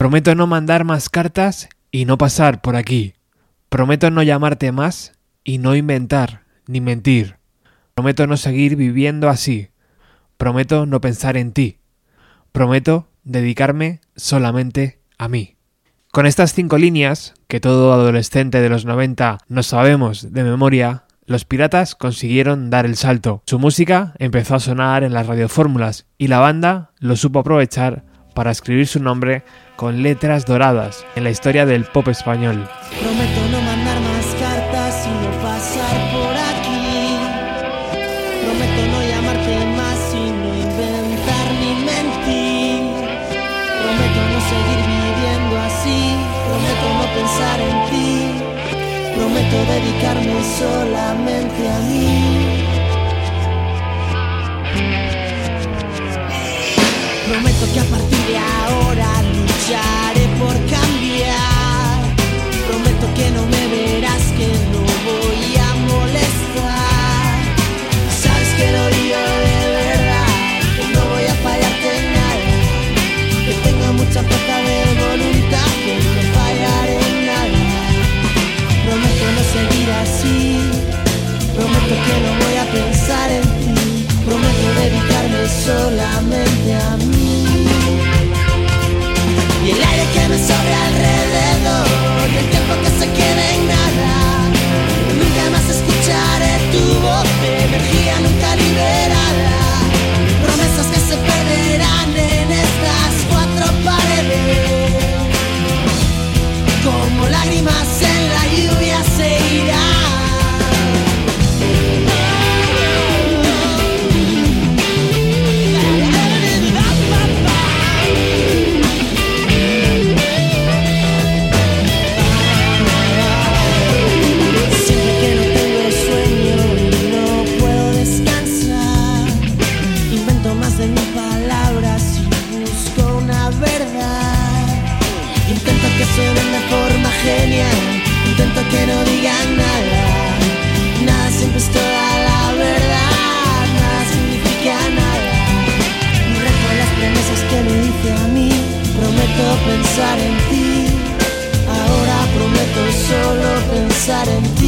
Prometo no mandar más cartas y no pasar por aquí. Prometo no llamarte más y no inventar ni mentir. Prometo no seguir viviendo así. Prometo no pensar en ti. Prometo dedicarme solamente a mí. Con estas cinco líneas, que todo adolescente de los 90 no sabemos de memoria, los piratas consiguieron dar el salto. Su música empezó a sonar en las radiofórmulas y la banda lo supo aprovechar para escribir su nombre con letras doradas en la historia del pop español. Prometo que no voy a pensar en ti. Prometo dedicarme solamente a mí. Y el aire que me sobre alrededor Y el tiempo que se quede en nada Nunca más escucharé tu voz de energía nunca liberada Promesas que se perderán en estas cuatro paredes Como lágrimas en pensar en ti. Ahora prometo solo pensar en ti.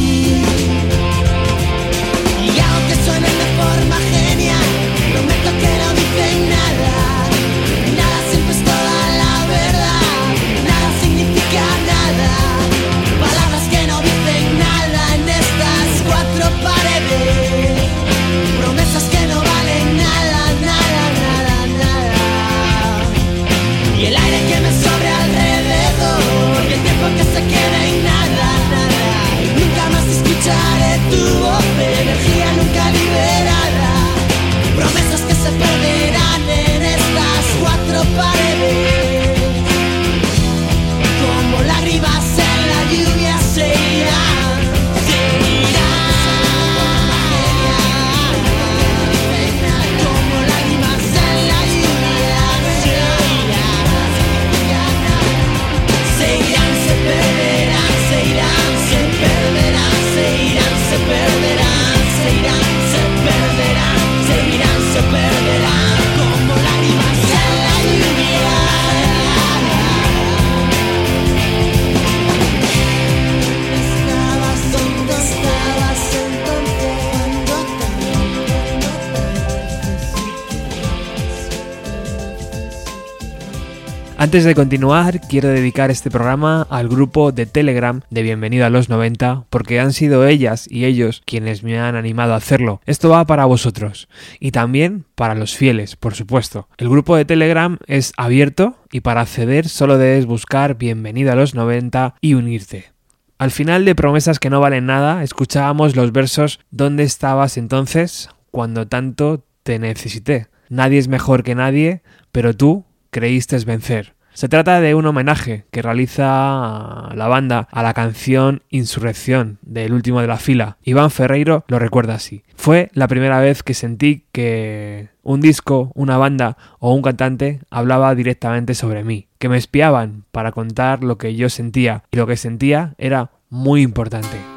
Antes de continuar, quiero dedicar este programa al grupo de Telegram de Bienvenido a los 90, porque han sido ellas y ellos quienes me han animado a hacerlo. Esto va para vosotros y también para los fieles, por supuesto. El grupo de Telegram es abierto y para acceder solo debes buscar Bienvenido a los 90 y unirte. Al final de Promesas que no valen nada, escuchábamos los versos ¿Dónde estabas entonces cuando tanto te necesité? Nadie es mejor que nadie, pero tú creíste vencer. Se trata de un homenaje que realiza la banda a la canción Insurrección del último de la fila. Iván Ferreiro lo recuerda así. Fue la primera vez que sentí que un disco, una banda o un cantante hablaba directamente sobre mí, que me espiaban para contar lo que yo sentía y lo que sentía era muy importante.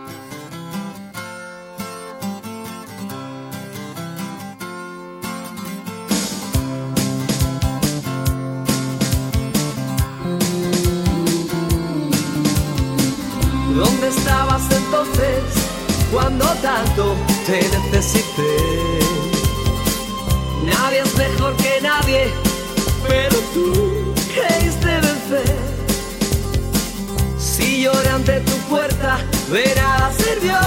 Puerta, de nada sirvió.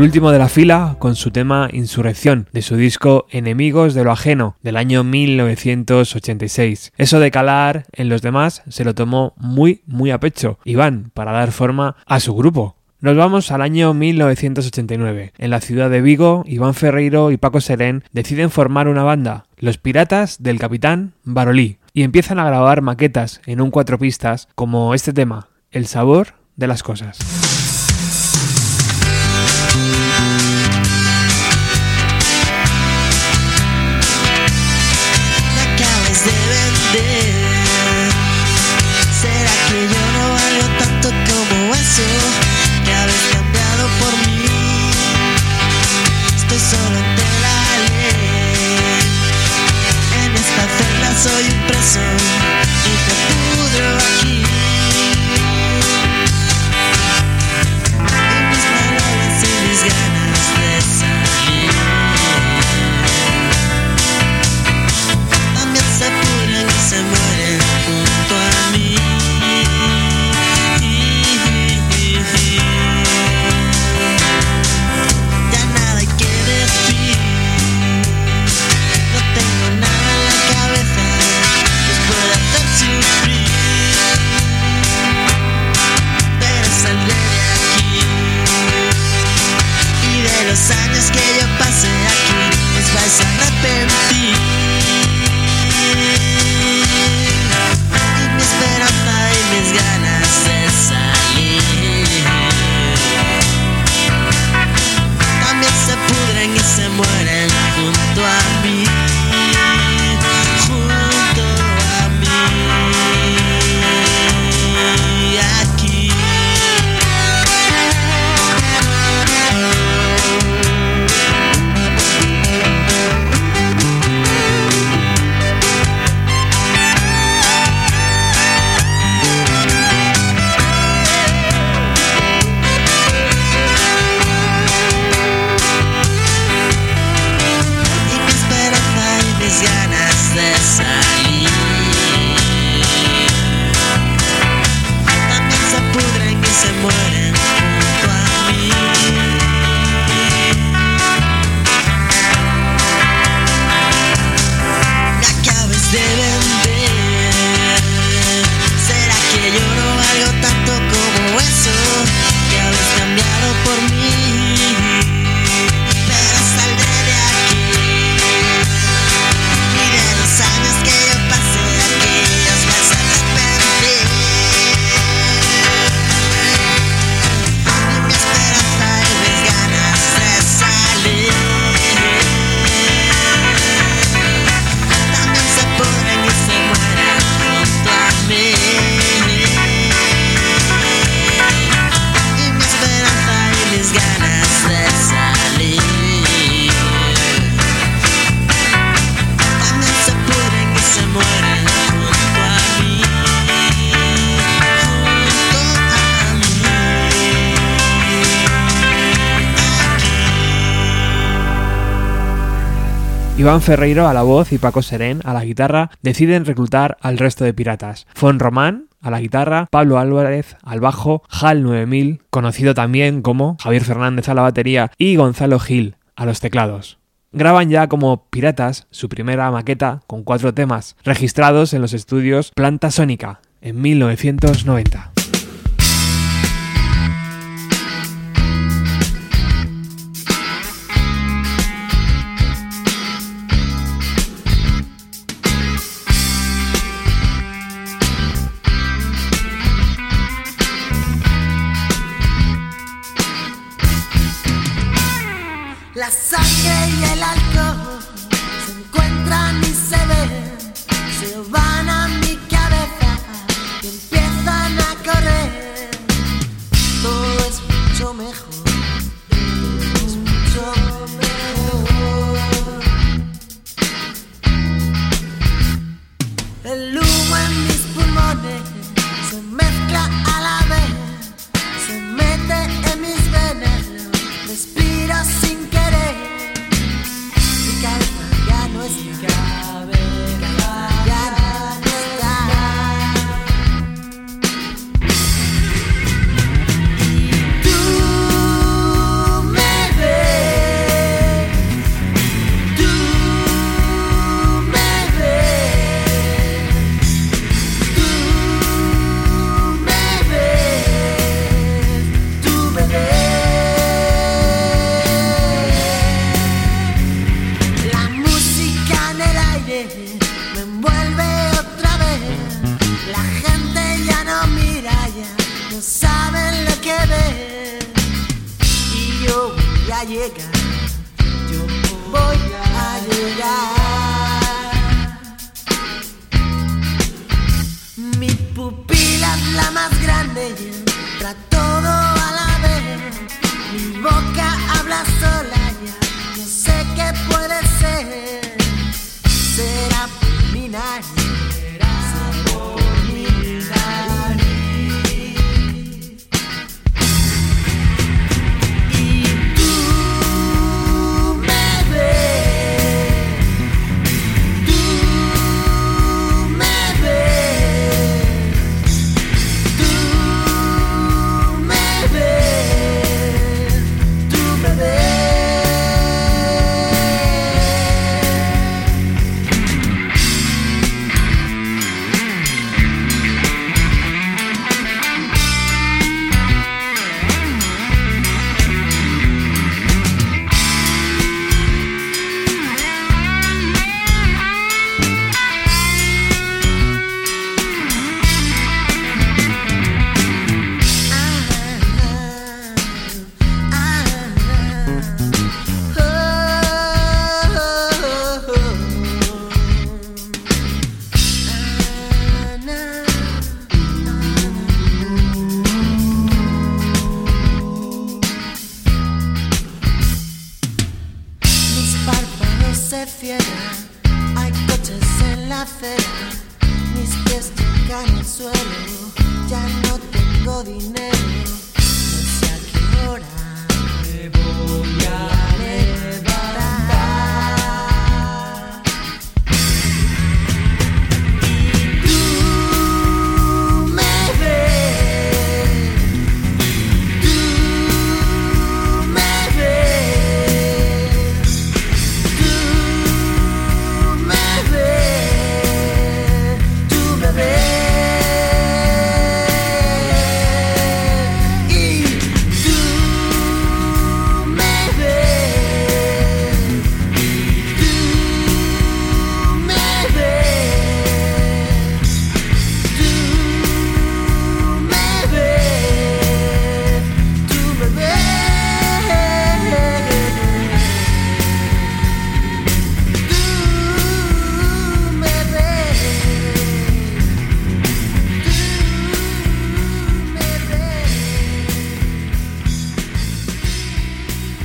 El último de la fila con su tema Insurrección de su disco Enemigos de lo Ajeno del año 1986. Eso de calar en los demás se lo tomó muy muy a pecho Iván para dar forma a su grupo. Nos vamos al año 1989. En la ciudad de Vigo, Iván Ferreiro y Paco Serén deciden formar una banda, Los Piratas del Capitán Barolí, y empiezan a grabar maquetas en un cuatro pistas como este tema, El sabor de las cosas. Iván Ferreiro a la voz y Paco Serén a la guitarra deciden reclutar al resto de piratas. Fon Román a la guitarra, Pablo Álvarez al bajo, Hal 9000, conocido también como Javier Fernández a la batería y Gonzalo Gil a los teclados. Graban ya como Piratas su primera maqueta con cuatro temas, registrados en los estudios Planta Sónica en 1990.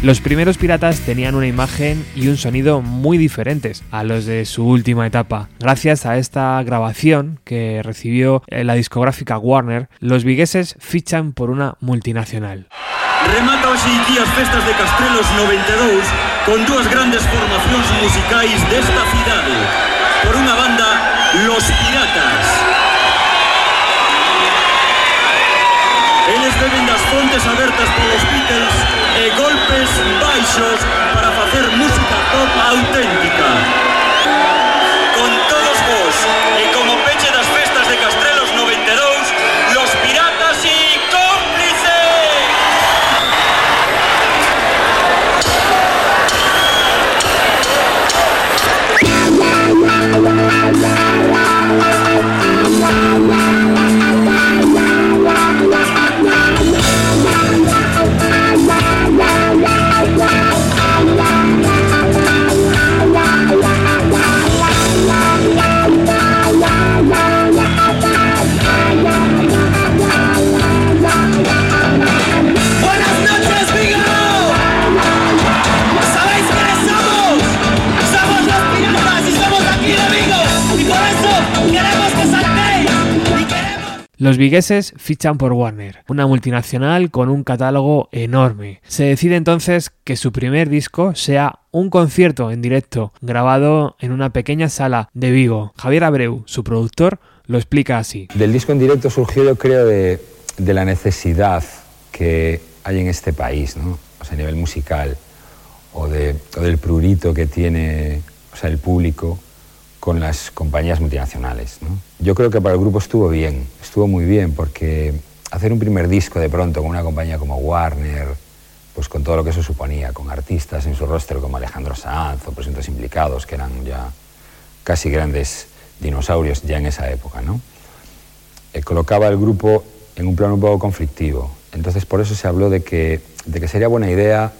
Los primeros piratas tenían una imagen y un sonido muy diferentes a los de su última etapa. Gracias a esta grabación que recibió eh, la discográfica Warner, los vigueses fichan por una multinacional. Remata hoxe aquí as festas de Castrelos 92 con dúas grandes formacións musicais desta cidade por unha banda Los Piratas. beben das fontes abertas polos Beatles e golpes baixos para facer música pop auténtica. Los vigueses fichan por Warner, una multinacional con un catálogo enorme. Se decide entonces que su primer disco sea un concierto en directo, grabado en una pequeña sala de Vigo. Javier Abreu, su productor, lo explica así. Del disco en directo surgió, creo, de, la necesidad que hay en este país, ¿no? O sea, a nivel musical, o, o del prurito que tiene o sea, el público con las compañías multinacionales. ¿no? Yo creo que para el grupo estuvo bien, estuvo muy bien, porque hacer un primer disco de pronto con una compañía como Warner, pues con todo lo que eso suponía, con artistas en su rostro como Alejandro Sanz o presuntos implicados, que eran ya casi grandes dinosaurios ya en esa época, ¿no? Eh, colocaba el grupo en un plano un poco conflictivo. Entonces, por eso se habló de que, de que sería buena idea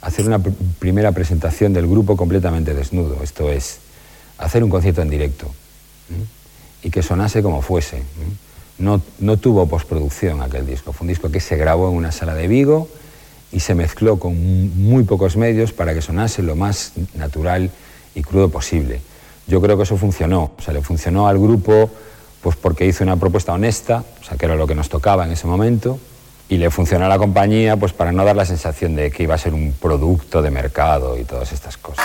hacer una pr- primera presentación del grupo completamente desnudo, esto es, hacer un concierto en directo y que sonase como fuese. No, no tuvo postproducción aquel disco, fue un disco que se grabó en una sala de Vigo y se mezcló con mu- muy pocos medios para que sonase lo más natural y crudo posible. Yo creo que eso funcionó, o sea, le funcionó al grupo pues porque hizo una propuesta honesta, o sea, que era lo que nos tocaba en ese momento, y le funcionó a la compañía pues para no dar la sensación de que iba a ser un producto de mercado y todas estas cosas.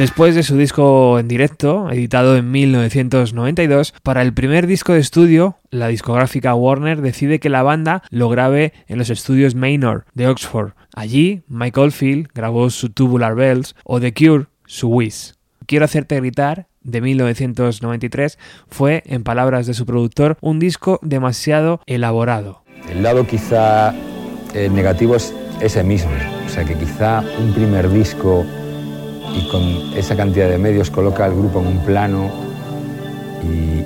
Después de su disco en directo, editado en 1992, para el primer disco de estudio, la discográfica Warner decide que la banda lo grabe en los estudios Maynard de Oxford. Allí, Mike Oldfield grabó su Tubular Bells o The Cure su Wish. Quiero hacerte gritar de 1993 fue, en palabras de su productor, un disco demasiado elaborado. El lado quizá eh, negativo es ese mismo, o sea que quizá un primer disco y con esa cantidad de medios coloca al grupo en un plano y,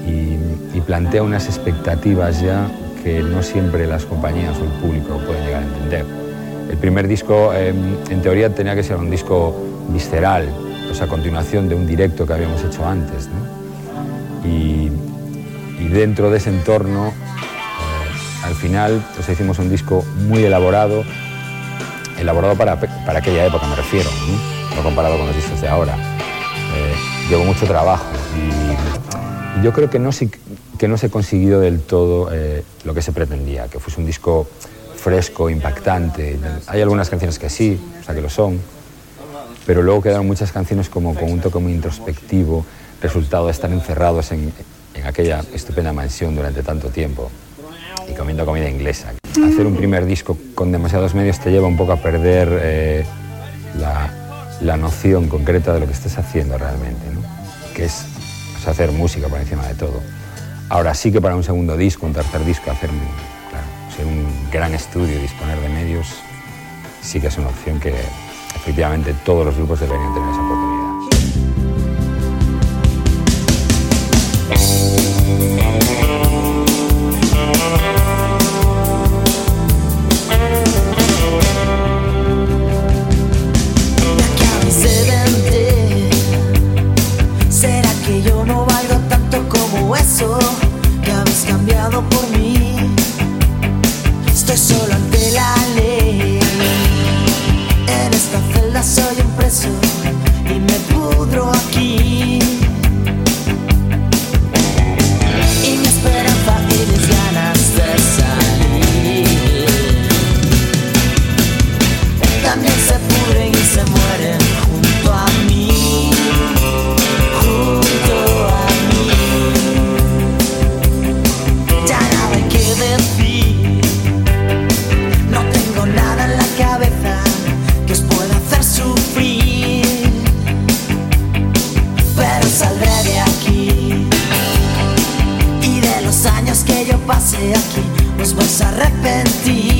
plantea unas expectativas ya que no siempre las compañías o el público pueden llegar a entender. El primer disco, eh, en teoría, tenía que ser un disco visceral, o sea, continuación de un directo que habíamos hecho antes. Y, dentro de ese entorno, eh, al final, pues hicimos un disco muy elaborado, elaborado para, para aquella época, me refiero. No comparado con los discos de ahora. Eh, llevó mucho trabajo y, y yo creo que no, se- que no se ha conseguido del todo eh, lo que se pretendía, que fuese un disco fresco, impactante. Hay algunas canciones que sí, o sea que lo son, pero luego quedaron muchas canciones como con un toque muy introspectivo, resultado de estar encerrados en, en aquella estupenda mansión durante tanto tiempo y comiendo comida inglesa. Hacer un primer disco con demasiados medios te lleva un poco a perder eh, la, la noción concreta de lo que estás haciendo realmente, que es hacer música por encima de todo. Ahora sí que para un segundo disco, un tercer disco, hacer un, gran estudio disponer de medios, sí que es una opción que efectivamente todos los grupos deberían tener esa oportunidad. Eso que habéis cambiado por mí? Estoy solo ante la ley. En esta celda soy un preso y me pudro aquí. A arrepentir.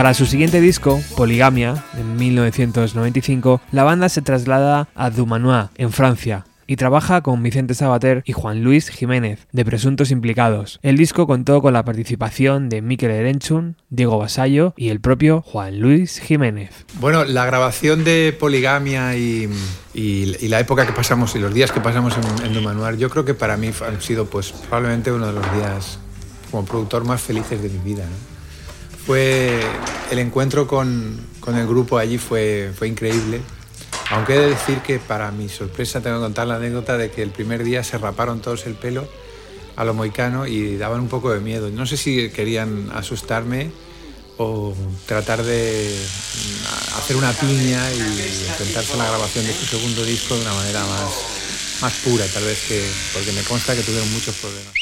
Para su siguiente disco, Poligamia, en 1995, la banda se traslada a Dumanois, en Francia, y trabaja con Vicente Sabater y Juan Luis Jiménez, de Presuntos Implicados. El disco contó con la participación de Mikel Erenchun, Diego Basallo y el propio Juan Luis Jiménez. Bueno, la grabación de Poligamia y, la época que pasamos y los días que pasamos en, en yo creo que para mí han sido pues probablemente uno de los días como productor más felices de mi vida. Fue el encuentro con, con el grupo allí fue, fue increíble. Aunque he de decir que para mi sorpresa tengo que contar la anécdota de que el primer día se raparon todos el pelo a lo moicano y daban un poco de miedo. No sé si querían asustarme o tratar de mm, hacer una piña y enfrentarse a la grabación de su segundo disco de una manera más, más pura, tal vez que, porque me consta que tuvieron muchos problemas.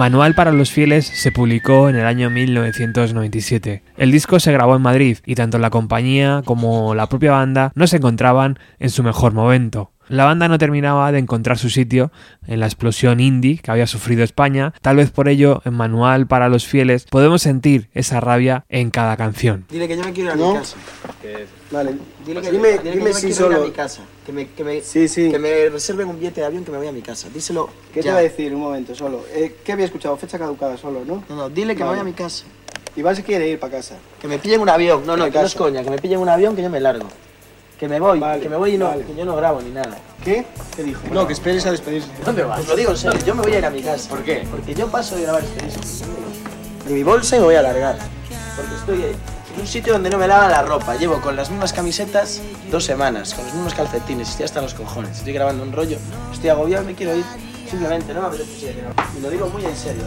Manual para los fieles se publicó en el año 1997. El disco se grabó en Madrid y tanto la compañía como la propia banda no se encontraban en su mejor momento. La banda no terminaba de encontrar su sitio en la explosión indie que había sufrido España, tal vez por ello en Manual para los fieles podemos sentir esa rabia en cada canción. Dile que yo me quiero ir a ¿No? mi casa. Vale, Dile que, dime, dile que dime yo me si quiero ir a solo. mi casa. Que me, que me, Sí, sí. que me reserven un billete de avión que me voy a mi casa. Díselo. ¿Qué te ya. va a decir? Un momento, solo. Eh, ¿Qué había escuchado? Fecha caducada solo, ¿no? No, no, dile que me Vale. voy a mi casa. Iván se quiere ir para casa. Que me pillen un avión. No, no, que no es coña. Que me pillen un avión que yo me largo. Que me voy, Vale, que me voy y no, vale. que yo no grabo ni nada. ¿Qué? ¿Qué dijo? No, que esperes a despedirse. ¿Dónde vas? Pues lo digo en serio, yo me voy a ir a mi casa. ¿Por qué? Porque yo paso de grabar este disco. De mi bolsa y me voy a largar. Porque estoy en un sitio donde no me lavan la ropa. Llevo con las mismas camisetas dos semanas, con los mismos calcetines, estoy hasta los cojones. Estoy grabando un rollo, estoy agobiado, me quiero ir. Simplemente no me apetece grabando. Y lo digo muy en serio.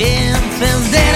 entender.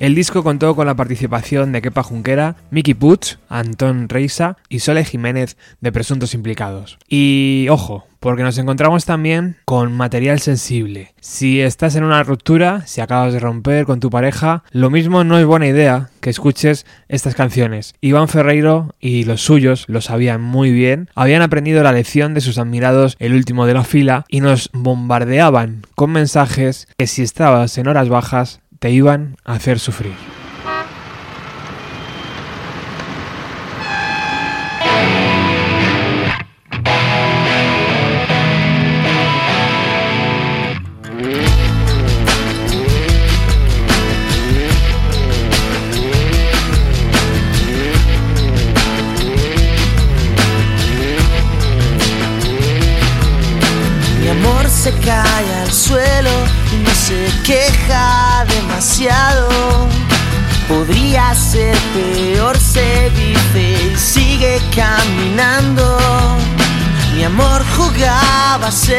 El disco contó con la participación de Kepa Junquera, Mickey Puig, Antón Reisa y Sole Jiménez de presuntos implicados. Y ojo, porque nos encontramos también con material sensible. Si estás en una ruptura, si acabas de romper con tu pareja, lo mismo no es buena idea que escuches estas canciones. Iván Ferreiro y los suyos lo sabían muy bien, habían aprendido la lección de sus admirados el último de la fila y nos bombardeaban con mensajes que si estabas en horas bajas te iban a hacer sufrir.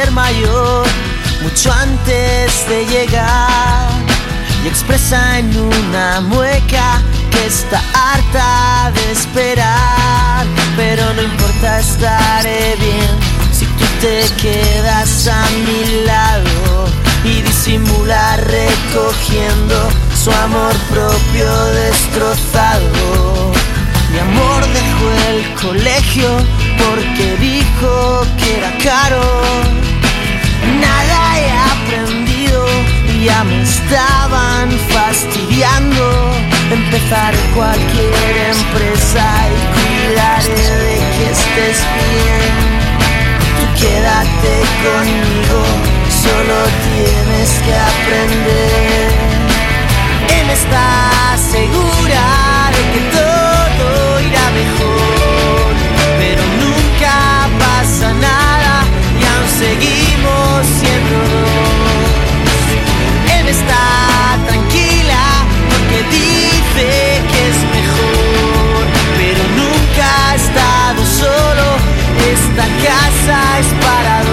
Mayor mucho antes de llegar y expresa en una mueca que está harta de esperar. Pero no importa, estaré bien si tú te quedas a mi lado y disimular recogiendo su amor propio destrozado. Mi amor dejó el colegio porque dijo que era caro. Estaban fastidiando. Empezar cualquier empresa y cuidaré de que estés bien. Tú quédate conmigo, solo tienes que aprender. Él está segura de que todo irá mejor, pero nunca pasa nada y aún seguimos siendo dos. Está tranquila porque dice que es mejor, pero nunca ha estado solo. Esta casa es para dos.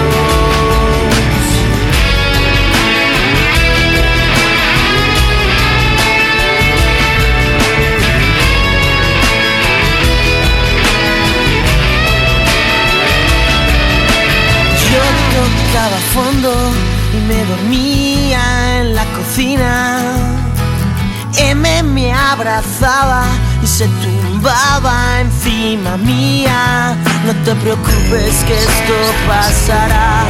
Yo tocaba fondo y me dormía cocina. M me abrazaba y se tumbaba encima mía. No te preocupes que esto pasará.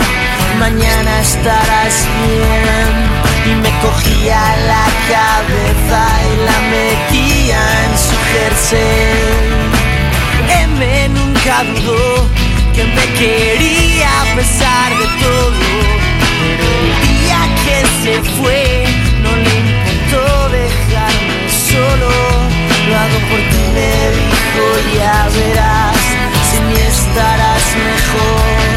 mañana estarás bien. Y me cogía la cabeza y la metía en su jersey. M nunca dudó que me quería a pesar de todo. Pero se fue, no le importó dejarme solo. Lo hago por ti, me dijo, ya verás, sin mí estarás mejor.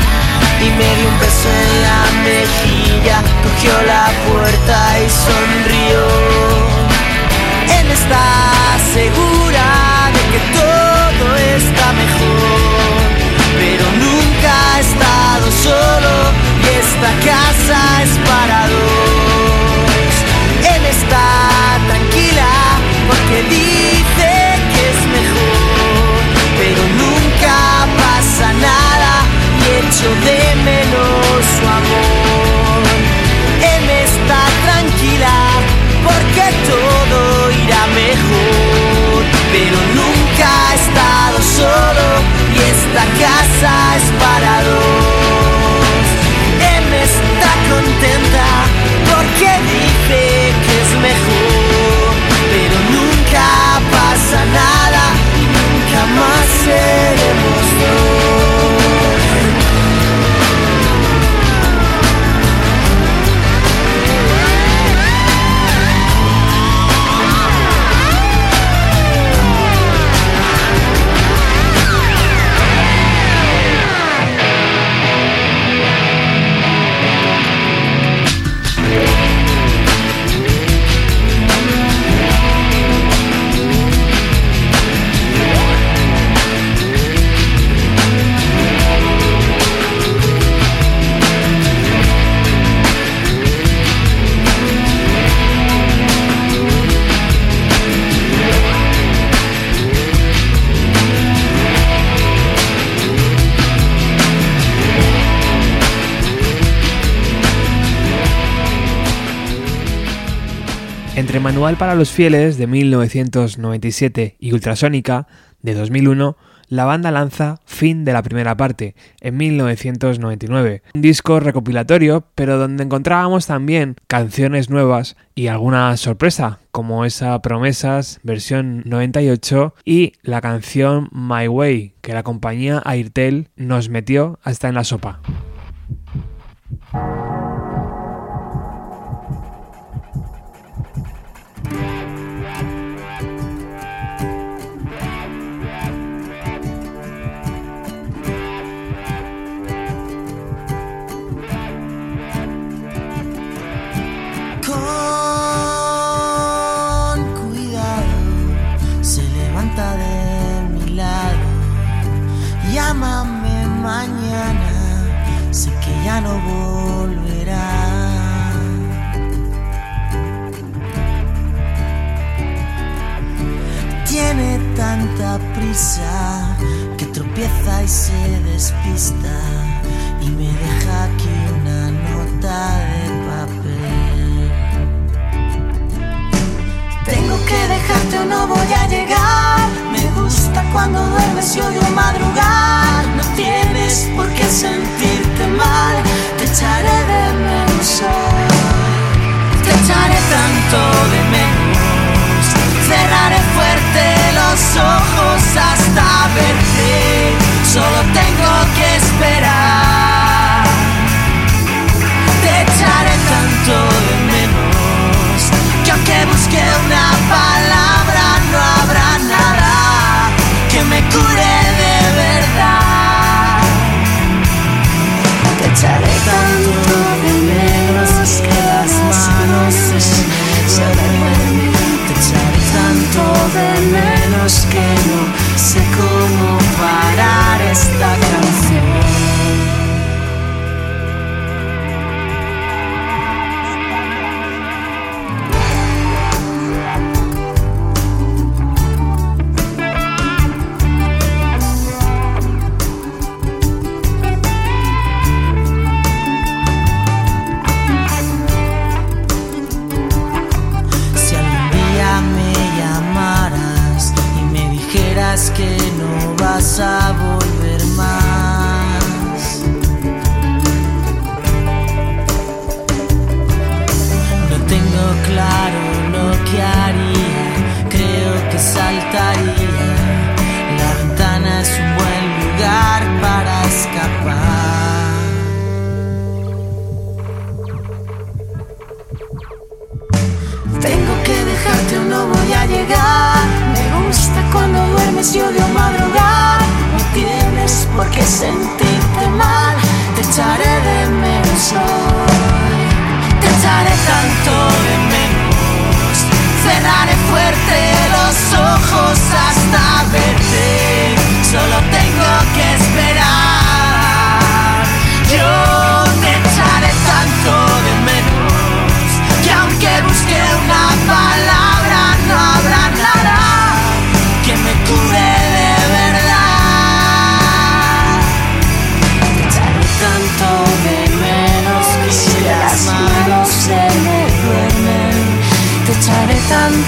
Y me dio un beso en la mejilla, cogió la puerta y sonrió. Él está segura de que todo está mejor, pero nunca ha estado solo y esta casa es porque dice que es mejor, pero nunca pasa nada y echo de menos su amor. Él está tranquila porque todo irá mejor, pero nunca ha estado solo y esta casa es para Manual para los Fieles de 1997 y Ultrasónica de 2001, la banda lanza Fin de la primera parte en 1999, un disco recopilatorio pero donde encontrábamos también canciones nuevas y alguna sorpresa como esa Promesas versión 98 y la canción My Way que la compañía Airtel nos metió hasta en la sopa. No volverá. Tiene tanta prisa que tropieza y se despista y me deja aquí una nota de papel. Tengo que dejarte o no voy a llegar. Me gusta cuando duermes y odio madrugar. No tienes por qué sentirte Te echaré de menos. Te echaré tanto de menos. Cerraré fuerte los ojos hasta verte. Solo tengo que esperar. a volver más. No tengo claro lo que haría, creo que saltaría. La ventana es un buen lugar para escapar. Tengo que dejarte o no voy a llegar. Me gusta cuando duermes y odio madrugar. Tienes por qué sentirte mal. Te echaré de menos hoy. Te echaré tanto de menos. Cerraré fuerte los ojos hasta verte. Solo tengo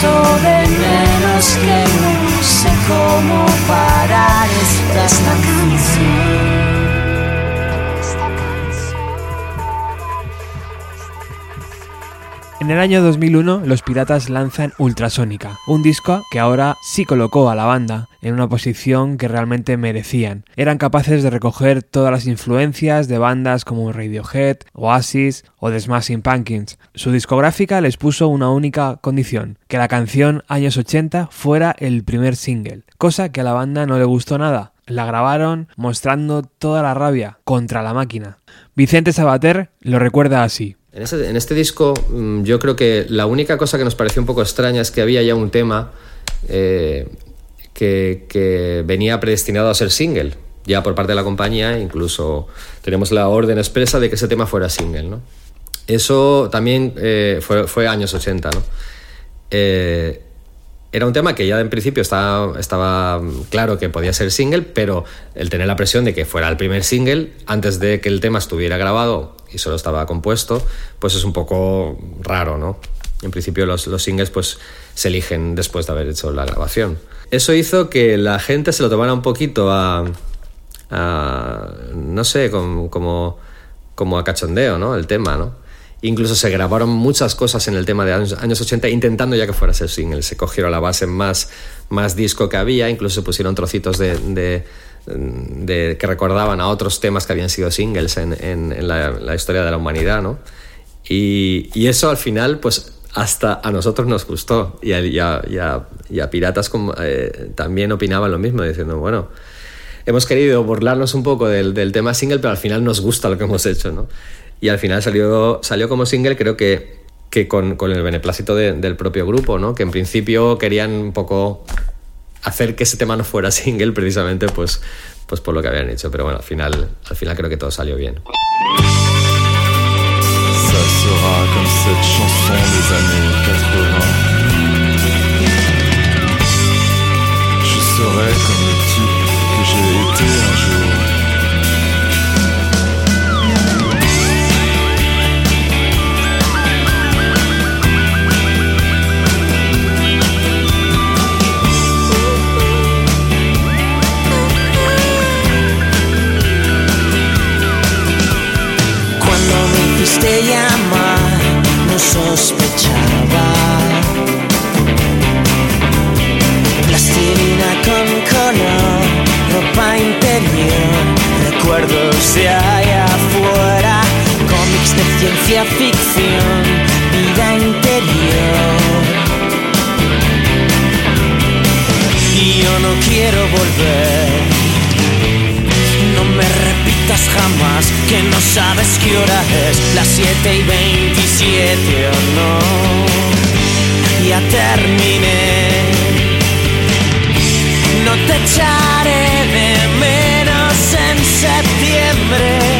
tanto de menos que no sé cómo parar esta canción. En el año 2001, los Piratas lanzan Ultrasónica, un disco que ahora sí colocó a la banda en una posición que realmente merecían. Eran capaces de recoger todas las influencias de bandas como Radiohead, Oasis o The Smashing Pumpkins. Su discográfica les puso una única condición, que la canción Años 80 fuera el primer single, cosa que a la banda no le gustó nada. La grabaron mostrando toda la rabia contra la máquina. Vicente Sabater lo recuerda así. En, este disco mm, yo creo que la única cosa que nos pareció un poco extraña es que había ya un tema eh, que, venía predestinado a ser single, ya por parte de la compañía, incluso teníamos la orden expresa de que ese tema fuera single. ¿no? Eso también eh, fue, fue años 80. ¿no? Eh, era un tema que ya en principio estaba claro que podía ser single, pero el tener la presión de que fuera el primer single antes de que el tema estuviera grabado y solo estaba compuesto, pues es un poco raro, ¿no? En principio los, los singles pues se eligen después de haber hecho la grabación. Eso hizo que la gente se lo tomara un poquito a, a, no sé, como, como, como a cachondeo, ¿no? El tema, ¿no? Incluso se grabaron muchas cosas en el tema de años, años 80 intentando ya que fuera ese single. Se cogieron la base más, más disco que había, incluso se pusieron trocitos de, de- de- que recordaban a otros temas que habían sido singles en, en- en la, la historia de la humanidad, ¿no? Y, y eso al final, pues hasta a nosotros nos gustó y a, y a- y a- a Piratas como, eh, también opinaban lo mismo, diciendo, bueno, hemos querido burlarnos un poco del, del tema single, pero al final nos gusta lo que hemos hecho, ¿no? Y al final salió, salió como single, creo que, que con, con el beneplácito de- del propio grupo, ¿no? Que en principio querían un poco hacer que ese tema no fuera single, precisamente, pues, pues por lo que habían hecho. Pero bueno, al final, al final creo que todo salió bien. Ça sera comme cette chanson des années 80. Je serai comme le type que j'ai été un jour. Ciencia ficción, vida interior. Y yo no quiero volver. No me repitas jamás que no sabes qué hora es, las 7 y 27 o no. Ya terminé. No te echaré de menos en septiembre.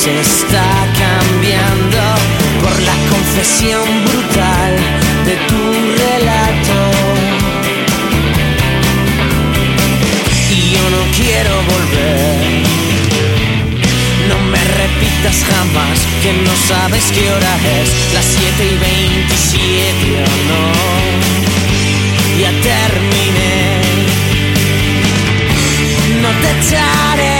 Matrix está cambiando por la confesión brutal de tu relato. Y yo no quiero volver. No me repitas jamás que no sabes qué hora es, las 7 y 27 o no. Ya terminé, no te echaré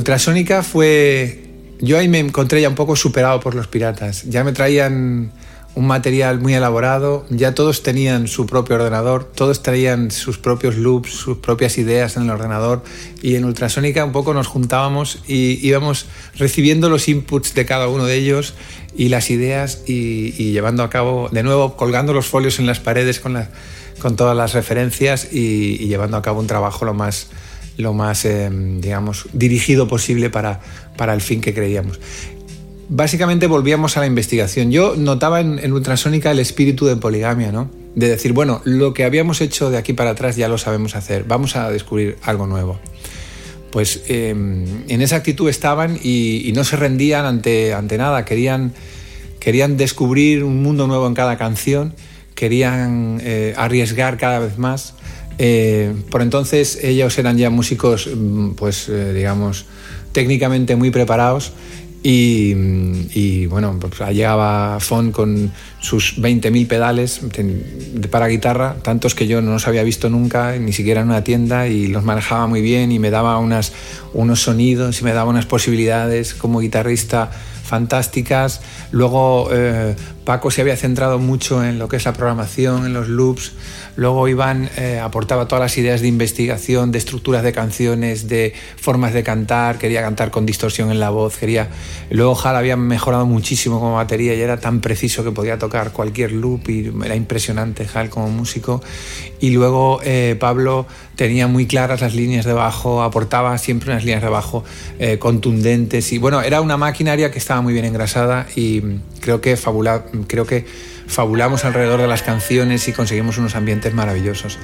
Ultrasónica fue. Yo ahí me encontré ya un poco superado por los piratas. Ya me traían un material muy elaborado, ya todos tenían su propio ordenador, todos traían sus propios loops, sus propias ideas en el ordenador y en Ultrasónica un poco nos juntábamos y íbamos recibiendo los inputs de cada uno de ellos y las ideas y, llevando a cabo, de nuevo, colgando los folios en las paredes con, la- con todas las referencias y llevando a cabo un trabajo lo más lo más, eh, digamos, dirigido posible para, para el fin que creíamos. Básicamente volvíamos a la investigación. Yo notaba en, en Ultrasónica el espíritu de poligamia, ¿no? De decir, bueno, lo que habíamos hecho de aquí para atrás ya lo sabemos hacer, vamos a descubrir algo nuevo. Pues eh, en esa actitud estaban y, y no se rendían ante, ante nada, querían, querían descubrir un mundo nuevo en cada canción, querían eh, arriesgar cada vez más. Eh, por entonces ellos eran ya músicos, mm, pues eh, digamos, técnicamente muy preparados y, mm, bueno, pues llegaba Fon con sus 20.000 pedales para guitarra, tantos que yo no los había visto nunca, ni siquiera en una tienda, y los manejaba muy bien y me daba unos sonidos y me daba unas posibilidades como guitarrista fantásticas. Luego eh, Paco se había centrado mucho en lo que es la programación, en los loops. Luego Iván eh, aportaba todas las ideas de investigación, de estructuras de canciones, de formas de cantar. Quería cantar con distorsión en la voz. Quería... Luego Jal había mejorado muchísimo como batería y era tan preciso que podía tocar cualquier loop y era impresionante Jal como músico. Y luego eh, Pablo tenía muy claras las líneas de bajo, aportaba siempre unas líneas de bajo eh, contundentes y bueno, era una maquinaria que estaba muy bien engrasada y creo que, fabula, creo que fabulamos alrededor de las canciones y conseguimos unos ambientes maravillosos.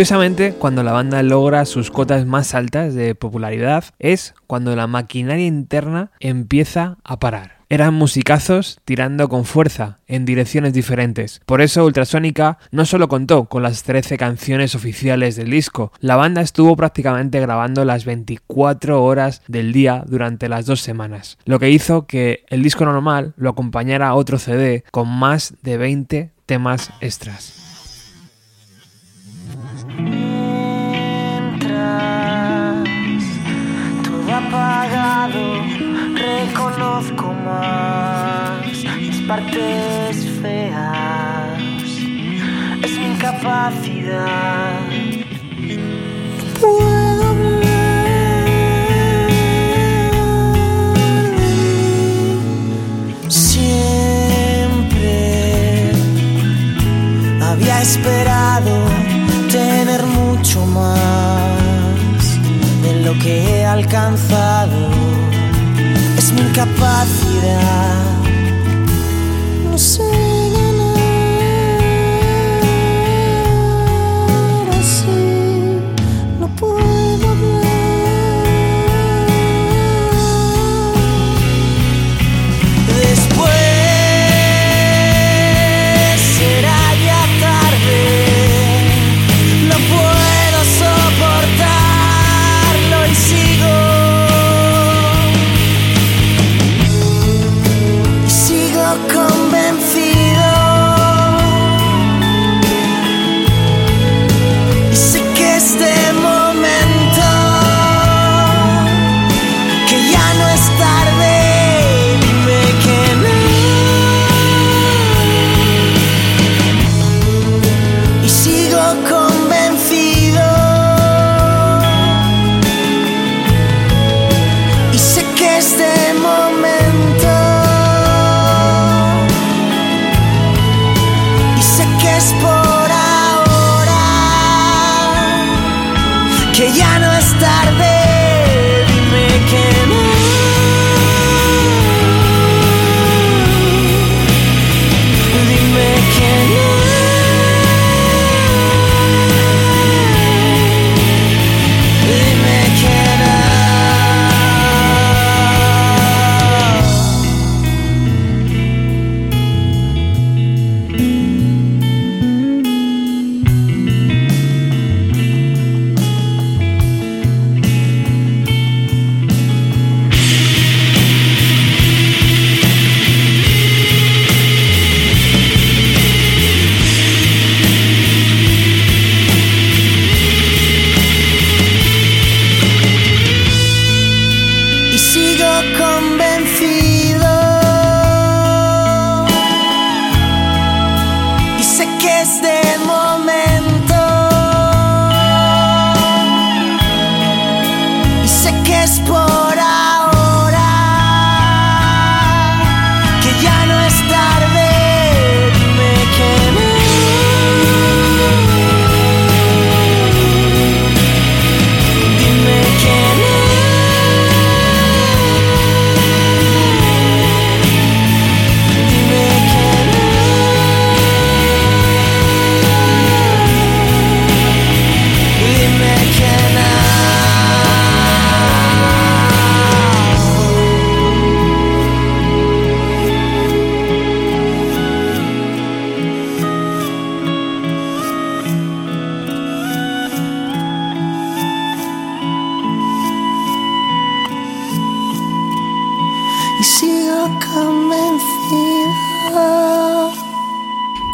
Curiosamente, cuando la banda logra sus cotas más altas de popularidad es cuando la maquinaria interna empieza a parar. Eran musicazos tirando con fuerza en direcciones diferentes. Por eso Ultrasónica no solo contó con las 13 canciones oficiales del disco, la banda estuvo prácticamente grabando las 24 horas del día durante las dos semanas, lo que hizo que el disco normal lo acompañara a otro CD con más de 20 temas extras. Apagado, reconozco más mis partes feas. Es mi incapacidad. Puedo. Siempre había esperado tener mucho más lo que he alcanzado. Es mi capacidad. No sé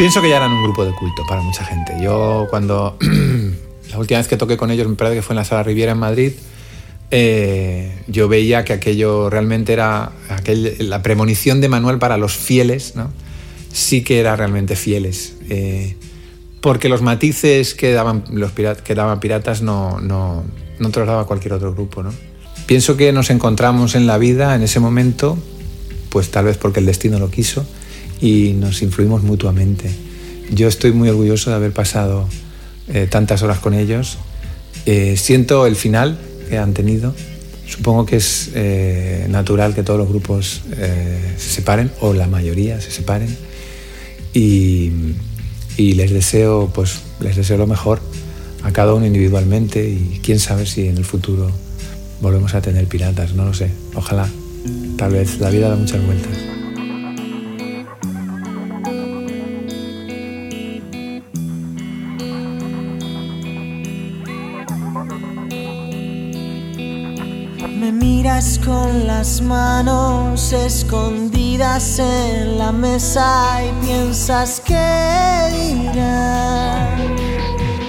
Pienso que ya eran un grupo de culto para mucha gente. Yo cuando la última vez que toqué con ellos, me parece que fue en la Sala Riviera en Madrid, eh, yo veía que aquello realmente era aquel- la premonición de Manuel para los fieles, ¿no? sí que era realmente fieles. eh, porque los matices que daban los que daban piratas no, no, no te los daba cualquier otro grupo. ¿no? Pienso que nos encontramos en la vida en ese momento, pues tal vez porque el destino lo quiso, y nos influimos mutuamente. Yo estoy muy orgulloso de haber pasado eh, tantas horas con ellos. Eh, siento el final que han tenido. Supongo que es eh, natural que todos los grupos eh, se separen, o la mayoría se separen. Y, y les deseo, pues, les deseo lo mejor a cada uno individualmente y quién sabe si en el futuro volvemos a tener piratas, no lo sé. Ojalá. Tal vez la vida da muchas vueltas. Las manos escondidas en la mesa y piensas que dirán.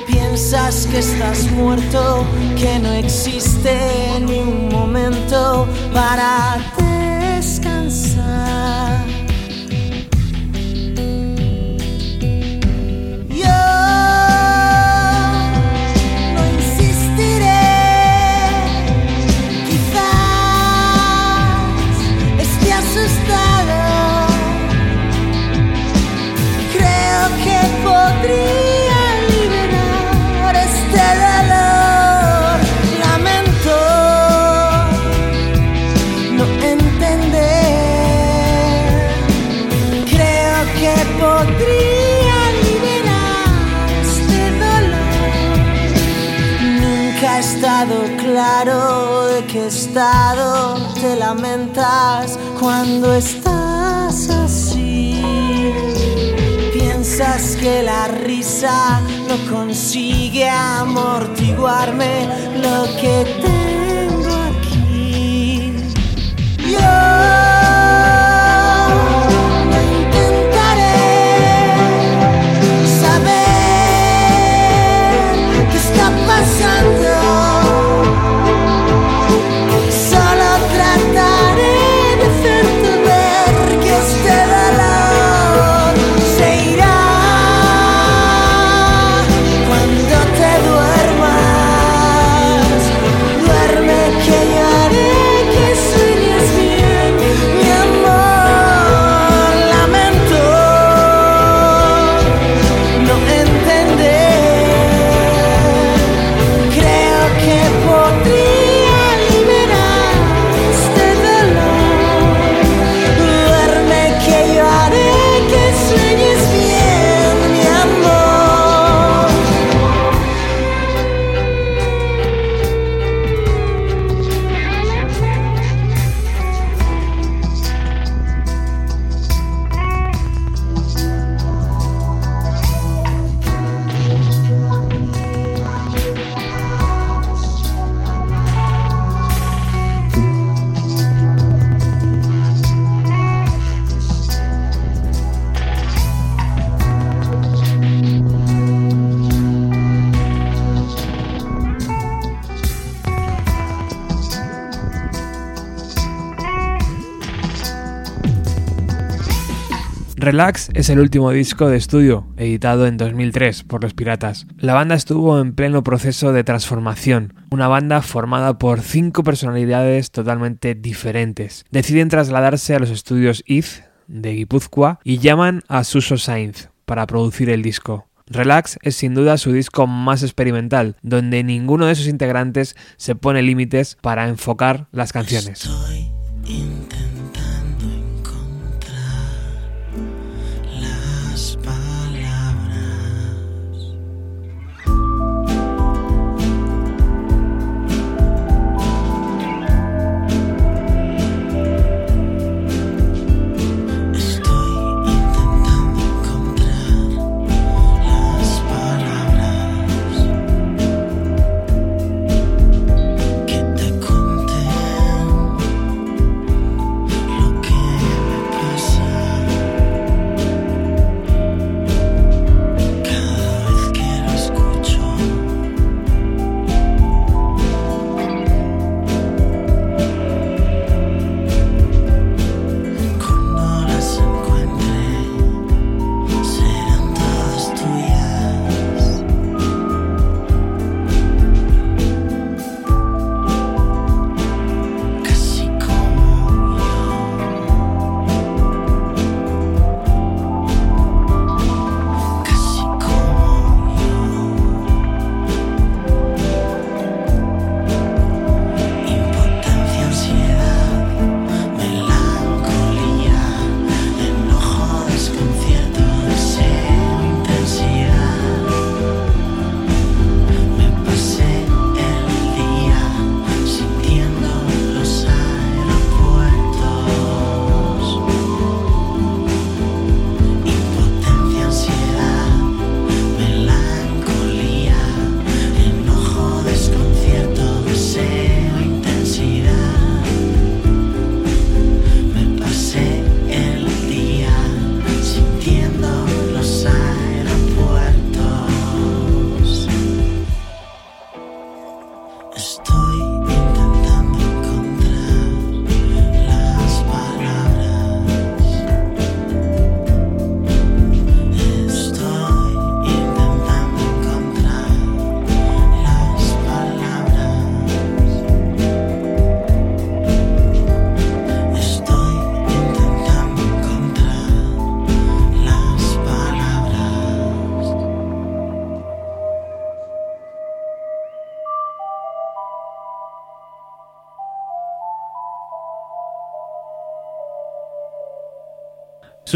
Piensas que estás muerto, que no existe ni un momento para descansar. Te lamentas cuando estás así. Piensas que la risa no consigue amortiguarme lo que tengo aquí. Yo Relax es el último disco de estudio, editado en 2003 por Los Piratas. La banda estuvo en pleno proceso de transformación, una banda formada por cinco personalidades totalmente diferentes. Deciden trasladarse a los estudios IZ de Guipúzcoa y llaman a Suso Sainz para producir el disco. Relax es sin duda su disco más experimental, donde ninguno de sus integrantes se pone límites para enfocar las canciones.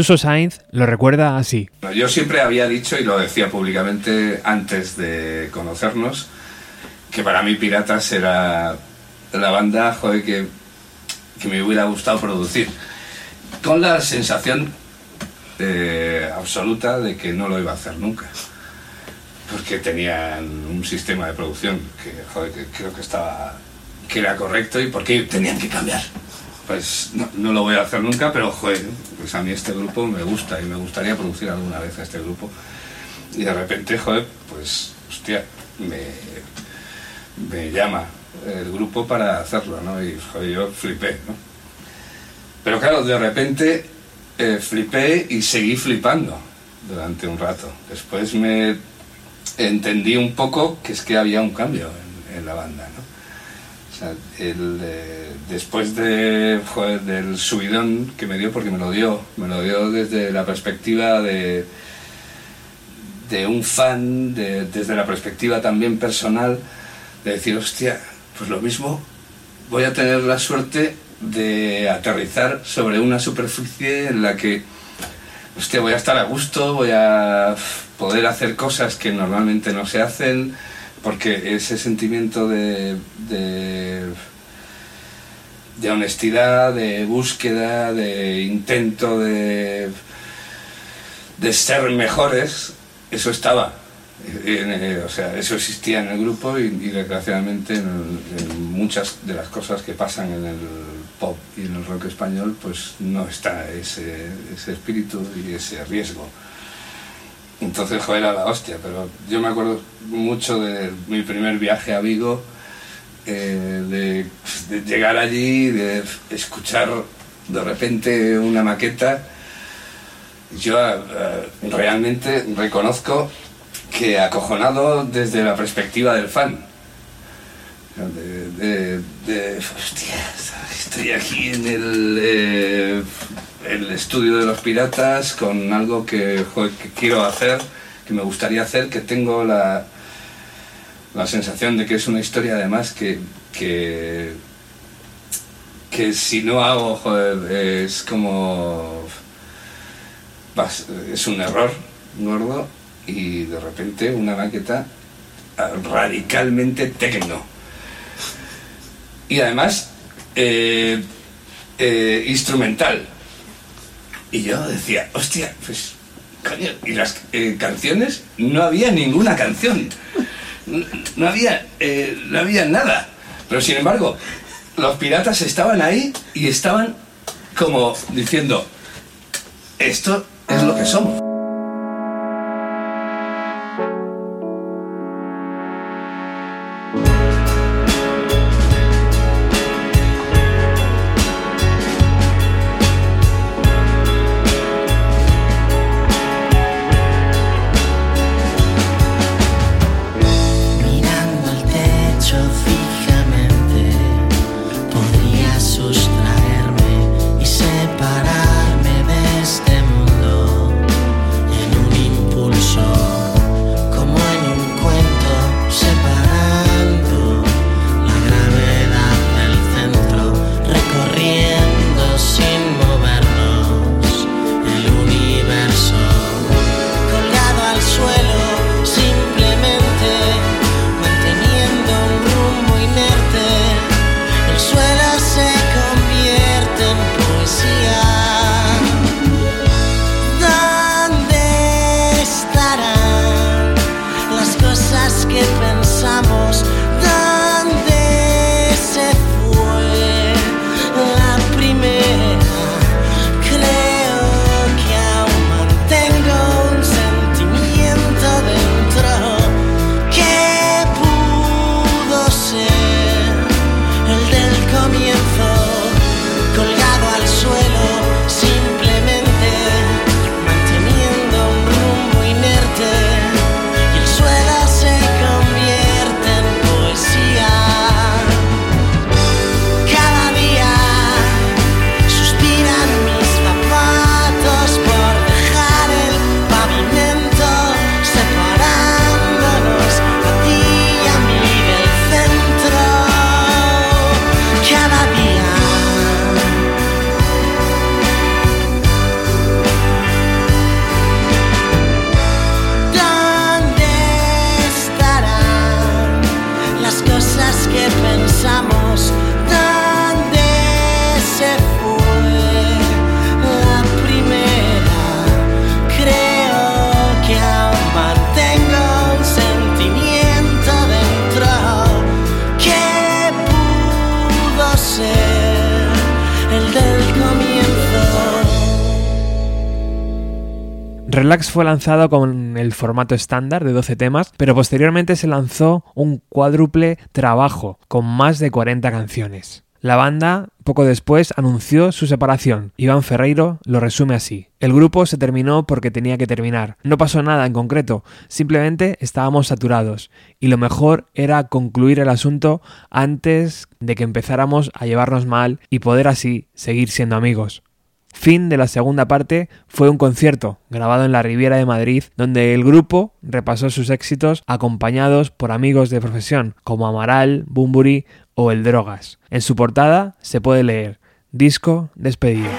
Suso Sainz lo recuerda así. Yo siempre había dicho, y lo decía públicamente antes de conocernos, que para mí Piratas era la banda que, que me hubiera gustado producir. Con la sensación eh, absoluta de que no lo iba a hacer nunca. Porque tenían un sistema de producción que, que creo que estaba que era correcto y por qué tenían que cambiar. Pues no, lo voy a hacer nunca, pero joder, pues a mí este grupo me gusta y me gustaría producir alguna vez a este grupo. Y de repente, joder, pues, hostia, me, me llama el grupo para hacerlo, ¿no? Y yo flipé, ¿no? Pero claro, de repente eh, flipé y seguí flipando durante un rato. Después me entendí un poco que es que había un cambio en, la banda. O sea, el, eh, después de, joder, del subidón que me dio, porque me lo dio, me lo dio desde la perspectiva de, de un fan, de- desde la perspectiva también personal, de decir, hostia, pues lo mismo, voy a tener la suerte de aterrizar sobre una superficie en la que, hostia, voy a estar a gusto, voy a poder hacer cosas que normalmente no se hacen, porque ese sentimiento de, de, honestidad, de búsqueda, de intento de, de ser mejores, eso estaba. Eh, o sea, eso existía en el grupo y, y desgraciadamente en, en muchas de las cosas que pasan en el pop y en el rock español, pues no está ese, ese espíritu y ese riesgo. Entonces, joder, era la hostia, pero yo me acuerdo mucho de mi primer viaje a Vigo, eh, de, llegar allí, de escuchar de repente una maqueta. Yo eh, realmente reconozco que acojonado desde la perspectiva del fan. De, hostia, estoy aquí en el, eh, el estudio de los piratas con algo que, quiero hacer, que me gustaría hacer, que tengo la, la sensación de que es una historia además que, que, que si no hago, joder, es como... es un error gordo y de repente una maqueta radicalmente tecno. Y además eh, eh, instrumental. Y yo decía, hostia, pues, coño, y las eh, canciones, no había ninguna canción. No, había, eh, no había nada. Pero sin embargo, los piratas estaban ahí y estaban como diciendo, esto es lo que somos. Fue lanzado con el formato estándar de 12 temas, pero posteriormente se lanzó un cuádruple trabajo con más de 40 canciones. La banda poco después anunció su separación. Iván Ferreiro lo resume así. El grupo se terminó porque tenía que terminar. No pasó nada en concreto, simplemente estábamos saturados y lo mejor era concluir el asunto antes de que empezáramos a llevarnos mal y poder así seguir siendo amigos. Fin de la segunda parte fue un concierto grabado en la Riviera de Madrid donde el grupo repasó sus éxitos acompañados por amigos de profesión como Amaral, Bumburi o El Drogas. En su portada se puede leer Disco despedido.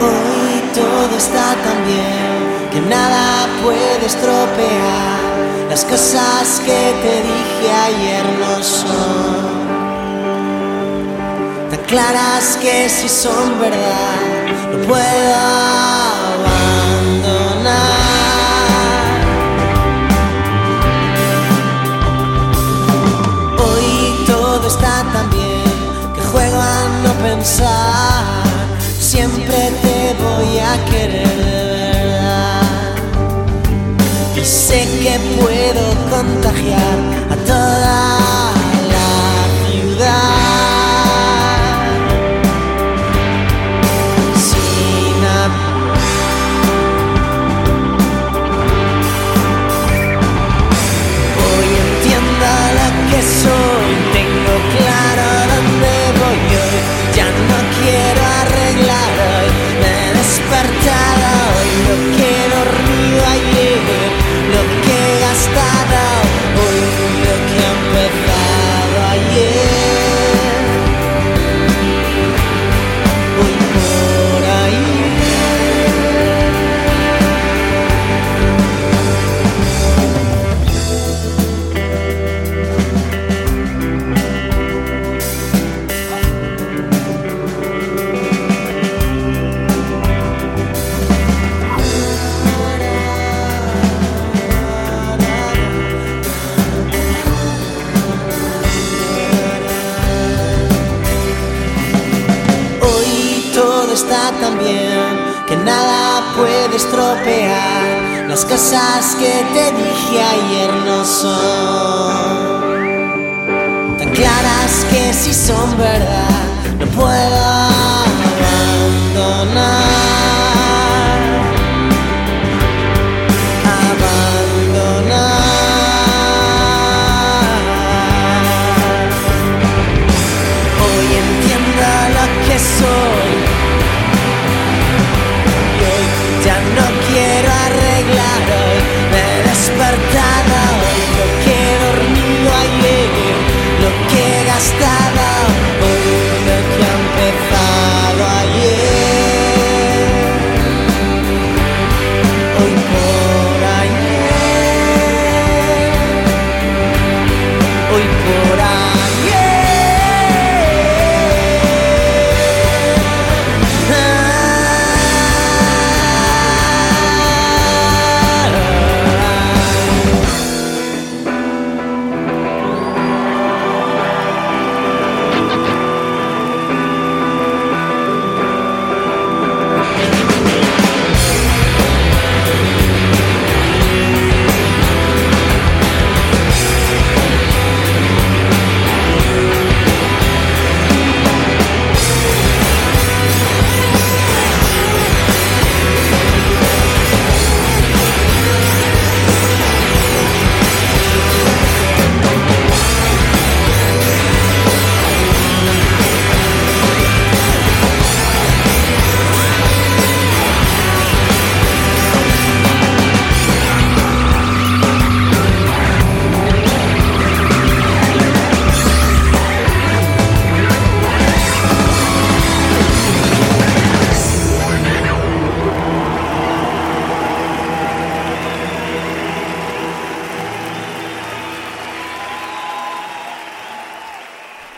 Hoy todo está tan bien que nada puede estropear. Las cosas que te dije ayer no son tan claras que si son verdad no puedo abandonar. Hoy todo está tan bien que juego a no pensar. Siempre te voy a querer que puedo contagiar Las cosas que te dije ayer no son tan claras que si son verdad. No puedo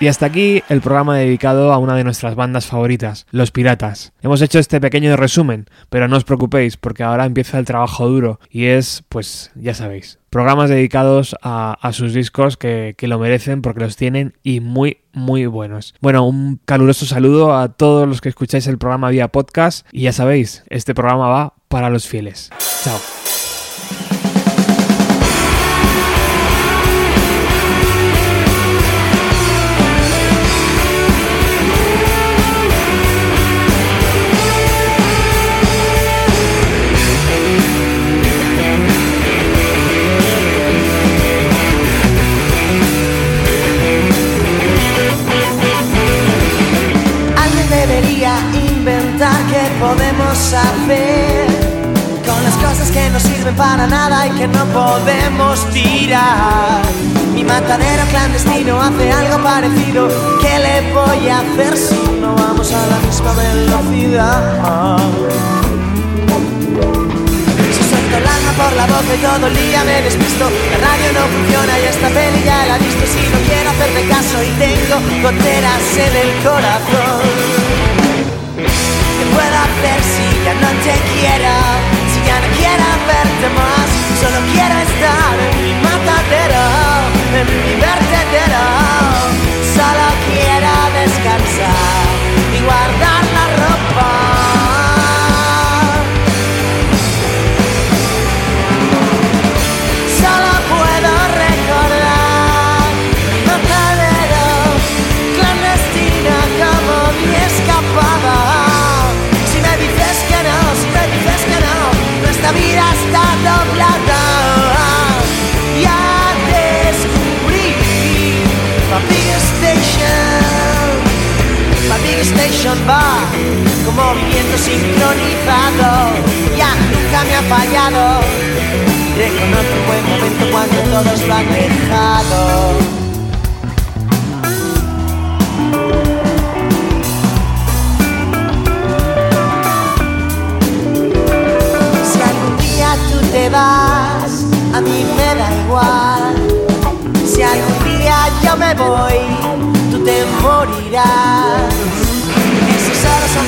Y hasta aquí el programa dedicado a una de nuestras bandas favoritas, Los Piratas. Hemos hecho este pequeño resumen, pero no os preocupéis porque ahora empieza el trabajo duro y es, pues ya sabéis, programas dedicados a, sus discos que, que lo merecen porque los tienen y muy, muy buenos. Bueno, un caluroso saludo a todos los que escucháis el programa vía podcast y ya sabéis, este programa va para los fieles. Chao. Podemos hacer con las cosas que no sirven para nada y que no podemos tirar. Mi matadero clandestino hace algo parecido. ¿Qué le voy a hacer si no vamos a la misma velocidad? Si suelto el alma por la boca y todo el día me despisto La radio no funciona y esta peli ya la he visto Si no quiero hacerte caso y tengo goteras en el corazón ¿Qué puedo hacer si ya no te quiero? Si ya no quiero verte más Solo quiero estar en mi matadero En mi vertedero Solo quiero descansar Y guardar sincronizado Ya nunca me ha fallado Reconozco un buen momento cuando todos lo han dejado. Si algún día tú te vas, a mí me da igual. Si algún día yo me voy, tú te morirás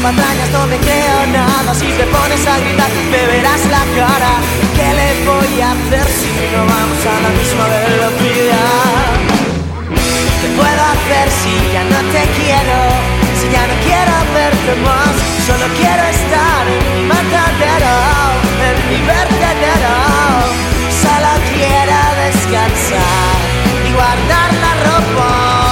batallas donde creo nada Si te pones a gritar me verás la cara ¿Qué le voy a hacer si no vamos a la misma velocidad? ¿Qué puedo hacer si ya no te quiero? Si ya no quiero verte más Solo quiero estar en mi matadero En mi vertedero Solo quiero descansar Y guardar la ropa